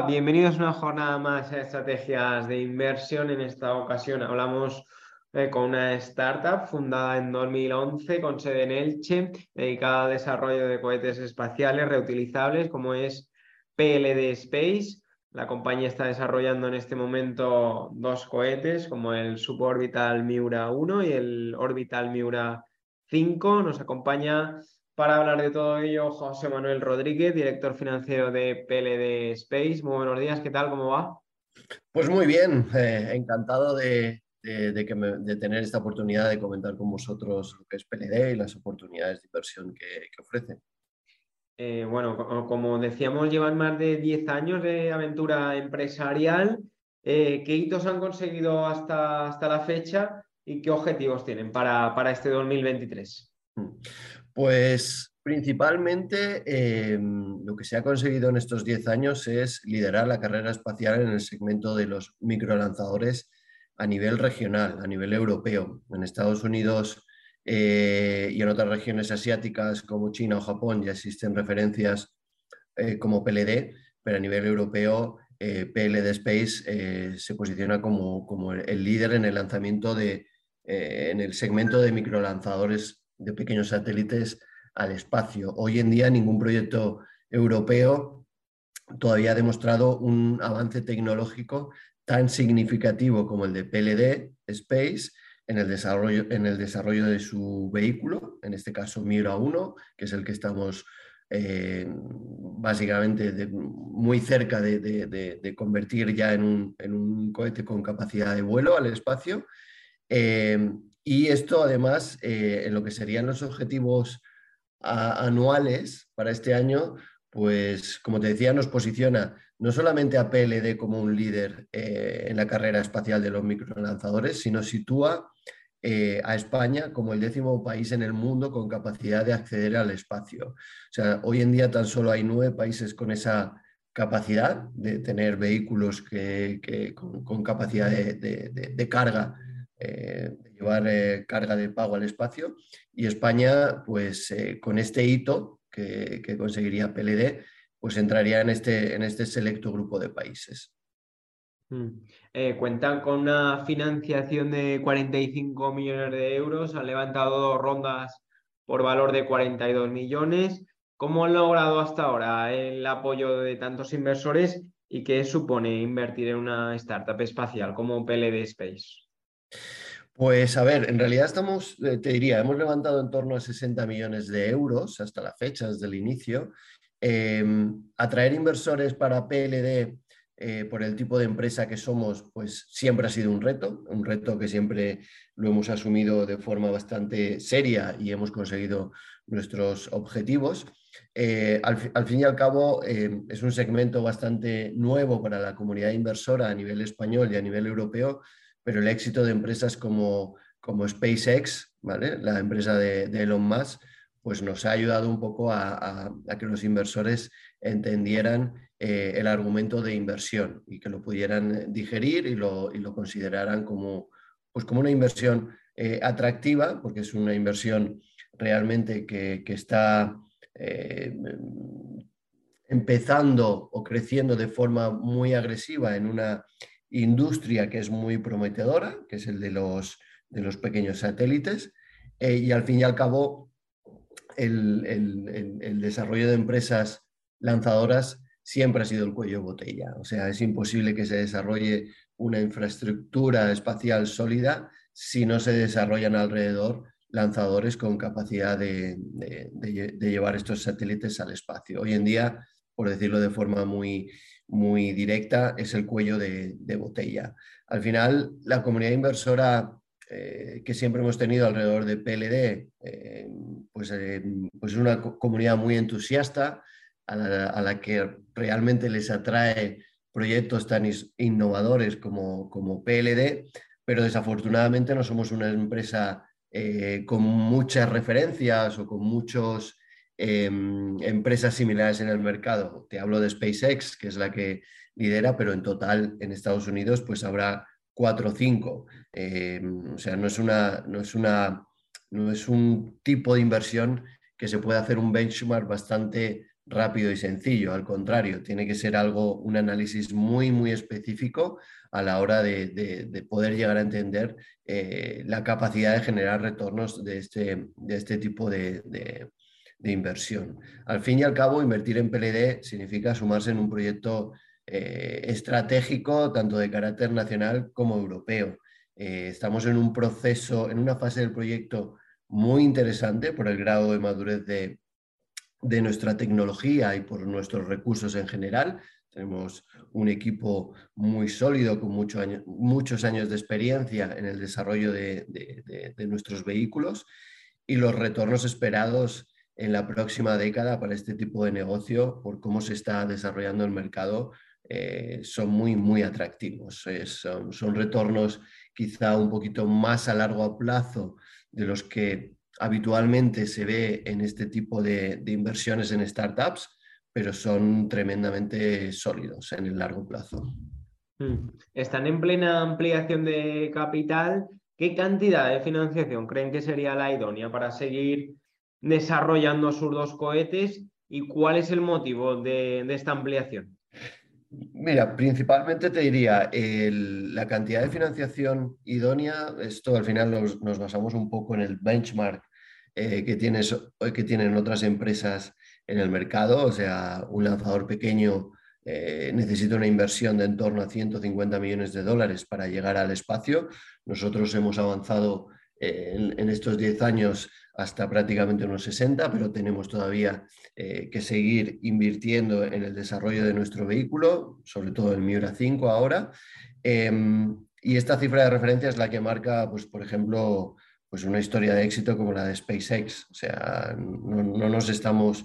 Hola, bienvenidos una jornada más a estrategias de inversión. En esta ocasión hablamos eh, con una startup fundada en 2011 con sede en Elche, dedicada al desarrollo de cohetes espaciales reutilizables como es PLD Space. La compañía está desarrollando en este momento dos cohetes como el suborbital Miura 1 y el orbital Miura 5. Nos acompaña para hablar de todo ello, José Manuel Rodríguez, director financiero de PLD Space. Muy buenos días, ¿qué tal? ¿Cómo va? Pues muy bien, eh, encantado de, tener esta oportunidad de comentar con vosotros lo que es PLD y las oportunidades de inversión que, ofrecen. Eh, bueno, como decíamos, llevan más de 10 años de aventura empresarial. Eh, ¿Qué hitos han conseguido hasta, hasta la fecha y qué objetivos tienen para, para este 2023? Pues principalmente em, lo que se ha conseguido en estos 10 años es liderar la carrera espacial en el segmento de los microlanzadores a nivel regional, a nivel europeo. En Estados Unidos eh, y en otras regiones asiáticas como China o Japón ya existen referencias eh, como PLD, pero a nivel europeo eh, PLD Space se posiciona como, como, el líder en el lanzamiento de, en el segmento de microlanzadores de pequeños satélites al espacio. Hoy en día ningún proyecto europeo todavía ha demostrado un avance tecnológico tan significativo como el de PLD Space en el desarrollo, en el desarrollo de su vehículo, en este caso Miura 1, que es el que estamos eh, básicamente muy cerca de, convertir ya en un, cohete con capacidad de vuelo al espacio. Eh, y esto además, eh, en lo que serían los objetivos anuales para este año, pues como te decía, nos posiciona no solamente a PLD como un líder eh, en la carrera espacial de los microlanzadores, sino sitúa eh, a España como el décimo país en el mundo con capacidad de acceder al espacio. O sea, hoy en día tan solo hay nueve países con esa capacidad de tener vehículos que, con, capacidad de carga llevar eh, carga de pago al espacio y España, pues eh, con este hito que, conseguiría PLD, pues entraría en este, en este selecto grupo de países. Mm. cuentan con una financiación de 45 millones de euros, han levantado dos rondas por valor de 42 millones. ¿Cómo han logrado hasta ahora el apoyo de tantos inversores y qué supone invertir en una startup espacial como PLD Space? Pues a ver, en realidad estamos, eh, te diría, hemos levantado en torno a 60 millones de euros hasta la fecha, desde el inicio. Em, atraer inversores para PLD eh, por el tipo de empresa que somos, pues siempre ha sido un reto, un reto que siempre lo hemos asumido de forma bastante seria y hemos conseguido nuestros objetivos. Eh, al, fin y al cabo, em, es un segmento bastante nuevo para la comunidad inversora a nivel español y a nivel europeo pero el éxito de empresas como, como SpaceX, ¿vale? la empresa de, Elon Musk, pues nos ha ayudado un poco a, que los inversores entendieran eh, el argumento de inversión y que lo pudieran digerir y lo, y lo consideraran como, pues como una inversión eh, atractiva, porque es una inversión realmente que, que está eh, empezando o creciendo de forma muy agresiva en una industria que es muy prometedora, que es el de los, de los pequeños satélites, eh, y al fin y al cabo el, desarrollo de empresas lanzadoras siempre ha sido el cuello de botella. O sea, es imposible que se desarrolle una infraestructura espacial sólida si no se desarrollan alrededor lanzadores con capacidad de, de llevar estos satélites al espacio. Hoy en día, por decirlo de forma muy, muy directa es el cuello de, botella. Al final, la comunidad inversora eh, que siempre hemos tenido alrededor de PLD, eh, pues, eh, pues, es una comunidad muy entusiasta a la, que realmente les atrae proyectos tan innovadores como, como PLD, pero desafortunadamente no somos una empresa con muchas referencias o con muchos Em, empresas similares en el mercado. Te hablo de SpaceX, que es la que lidera, pero en total en Estados Unidos pues habrá cuatro o cinco. Em, o sea, no es, una, no, es una, no es un tipo de inversión que se puede hacer un benchmark bastante, rápido y sencillo, al contrario, tiene que ser algo, un análisis muy, muy específico a la hora de, poder llegar a entender eh, la capacidad de generar retornos de este, de este tipo de, inversión. Al fin y al cabo, invertir en PLD significa sumarse en un proyecto eh, estratégico, tanto de carácter nacional como europeo. Eh, estamos en un proceso, en una fase del proyecto muy interesante por el grado de madurez de, de nuestra tecnología y por nuestros recursos en general. Tenemos un equipo muy sólido con muchos años de experiencia en el desarrollo de, nuestros vehículos y los retornos esperados en la próxima década para este tipo de negocio, por cómo se está desarrollando el mercado, eh, son muy, muy atractivos. son, son retornos quizá un poquito más a largo plazo de los que habitualmente se ve en este tipo de, inversiones en startups, pero son tremendamente sólidos en el largo plazo. Hmm. Están en plena ampliación de capital. ¿Qué cantidad de financiación creen que sería la idónea para seguir desarrollando sus dos cohetes y cuál es el motivo de, esta ampliación? Mira, principalmente te diría la cantidad de financiación idónea. Esto al final nos, basamos un poco en el benchmark eh, que, tienes, que tienen otras empresas en el mercado. O sea, un lanzador pequeño eh, necesita una inversión de en torno a 150 millones de dólares para llegar al espacio. Nosotros hemos avanzado eh, en, estos 10 años hasta prácticamente unos 60, pero tenemos todavía que seguir invirtiendo en el desarrollo de nuestro vehículo, sobre todo el Miura 5 ahora. Em, y esta cifra de referencia es la que marca, pues, por ejemplo, pues una historia de éxito como la de SpaceX. O sea, no, nos estamos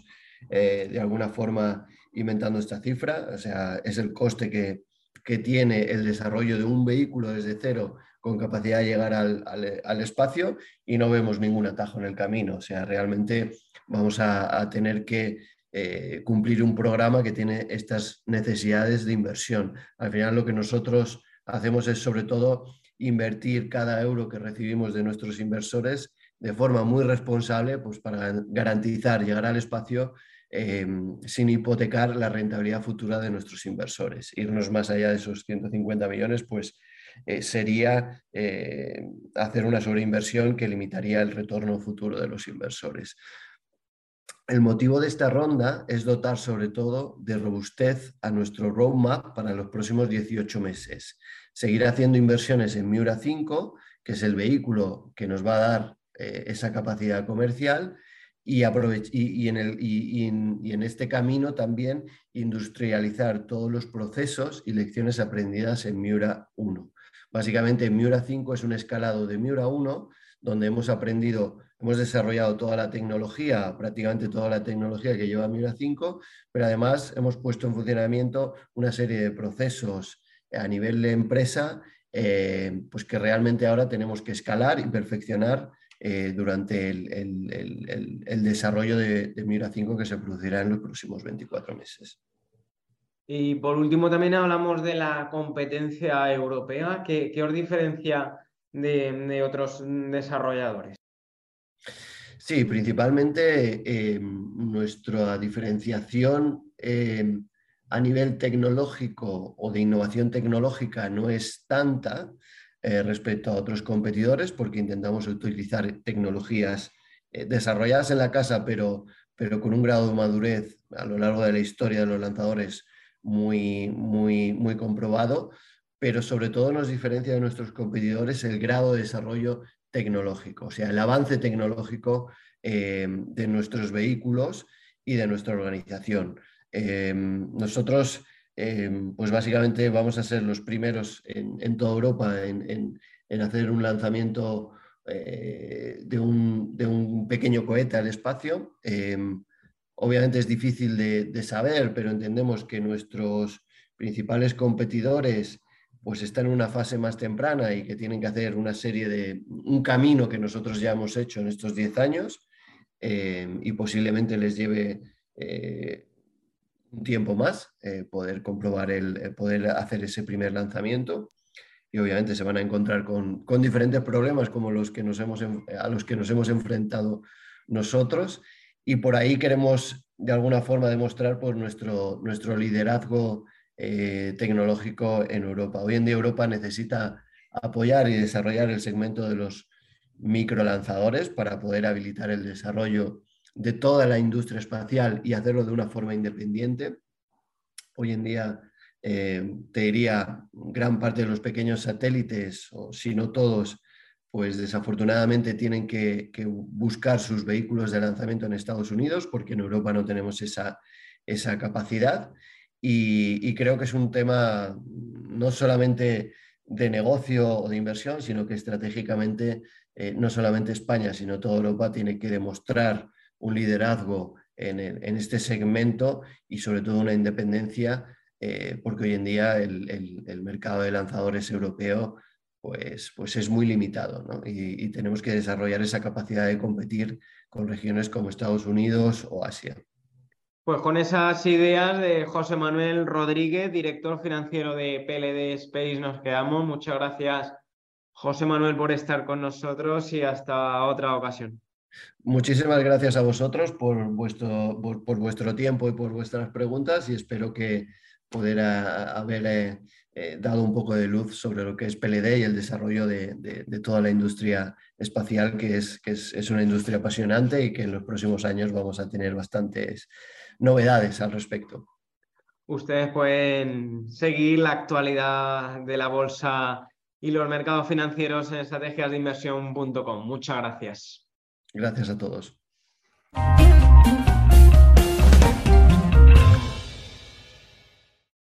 eh, de alguna forma inventando esta cifra. O sea, es el coste que, tiene el desarrollo de un vehículo desde cero con capacidad de llegar al, espacio y no vemos ningún atajo en el camino. O sea, realmente vamos a, tener que eh, cumplir un programa que tiene estas necesidades de inversión. Al final lo que nosotros hacemos es sobre todo invertir cada euro que recibimos de nuestros inversores de forma muy responsable pues para garantizar llegar al espacio em, sin hipotecar la rentabilidad futura de nuestros inversores. Irnos más allá de esos 150 millones pues eh, sería eh, hacer una sobreinversión que limitaría el retorno futuro de los inversores. El motivo de esta ronda es dotar sobre todo de robustez a nuestro roadmap para los próximos 18 meses seguir haciendo inversiones en Miura 5, que es el vehículo que nos va a dar eh, esa capacidad comercial, y, y, en el, y, en, este camino también industrializar todos los procesos y lecciones aprendidas en Miura 1. Básicamente, Miura 5 es un escalado de Miura 1, donde hemos aprendido, hemos desarrollado toda la tecnología, prácticamente toda la tecnología que lleva Miura 5, pero además hemos puesto en funcionamiento una serie de procesos a nivel de empresa, eh, pues que realmente ahora tenemos que escalar y perfeccionar eh, durante el, desarrollo de, Miura 5 que se producirá en los próximos 24 meses. Y por último también hablamos de la competencia europea. ¿Qué, os diferencia de, otros desarrolladores? Sí, principalmente eh, nuestra diferenciación a nivel tecnológico o de innovación tecnológica no es tanta eh, respecto a otros competidores porque intentamos utilizar tecnologías eh, desarrolladas en la casa pero, pero con un grado de madurez a lo largo de la historia de los lanzadores muy, muy, muy comprobado, pero sobre todo nos diferencia de nuestros competidores el grado de desarrollo tecnológico, o sea, el avance tecnológico eh, de nuestros vehículos y de nuestra organización. Em, nosotros, em, pues básicamente vamos a ser los primeros en, toda Europa en, hacer un lanzamiento eh, de, un, pequeño cohete al espacio. Obviamente es difícil de, saber, pero entendemos que nuestros principales competidores pues están en una fase más temprana y que tienen que hacer una serie de, un camino que nosotros ya hemos hecho en estos 10 años y posiblemente les lleve eh, un tiempo más, eh, poder comprobar el, eh, poder hacer ese primer lanzamiento. Y obviamente se van a encontrar con, diferentes problemas como los que nos hemos, a los que nos hemos enfrentado nosotros. Y por ahí queremos de alguna forma demostrar pues, nuestro, nuestro liderazgo eh, tecnológico en Europa. Hoy en día Europa necesita apoyar y desarrollar el segmento de los microlanzadores para poder habilitar el desarrollo de toda la industria espacial y hacerlo de una forma independiente. Hoy en día, eh, te diría, gran parte de los pequeños satélites, o si no todos, pues desafortunadamente tienen que, buscar sus vehículos de lanzamiento en Estados Unidos porque en Europa no tenemos esa, esa capacidad. Y, creo que es un tema no solamente de negocio o de inversión, sino que estratégicamente eh, no solamente España, sino toda Europa tiene que demostrar un liderazgo en, este segmento y sobre todo una independencia, eh, porque hoy en día el mercado de lanzadores europeo pues, pues es muy limitado y, tenemos que desarrollar esa capacidad de competir con regiones como Estados Unidos o Asia. Pues con esas ideas de José Manuel Rodríguez, director financiero de PLD Space, nos quedamos. Muchas gracias, José Manuel, por estar con nosotros y hasta otra ocasión. Muchísimas gracias a vosotros por vuestro, por, vuestro tiempo y por vuestras preguntas y espero que poder haber eh, eh, dado un poco de luz sobre lo que es PLD y el desarrollo de, toda la industria espacial, que, es, que es, una industria apasionante y que en los próximos años vamos a tener bastantes novedades al respecto. Ustedes pueden seguir la actualidad de la bolsa y los mercados financieros en estrategiasdeinversión.com. Muchas gracias. Gracias a todos.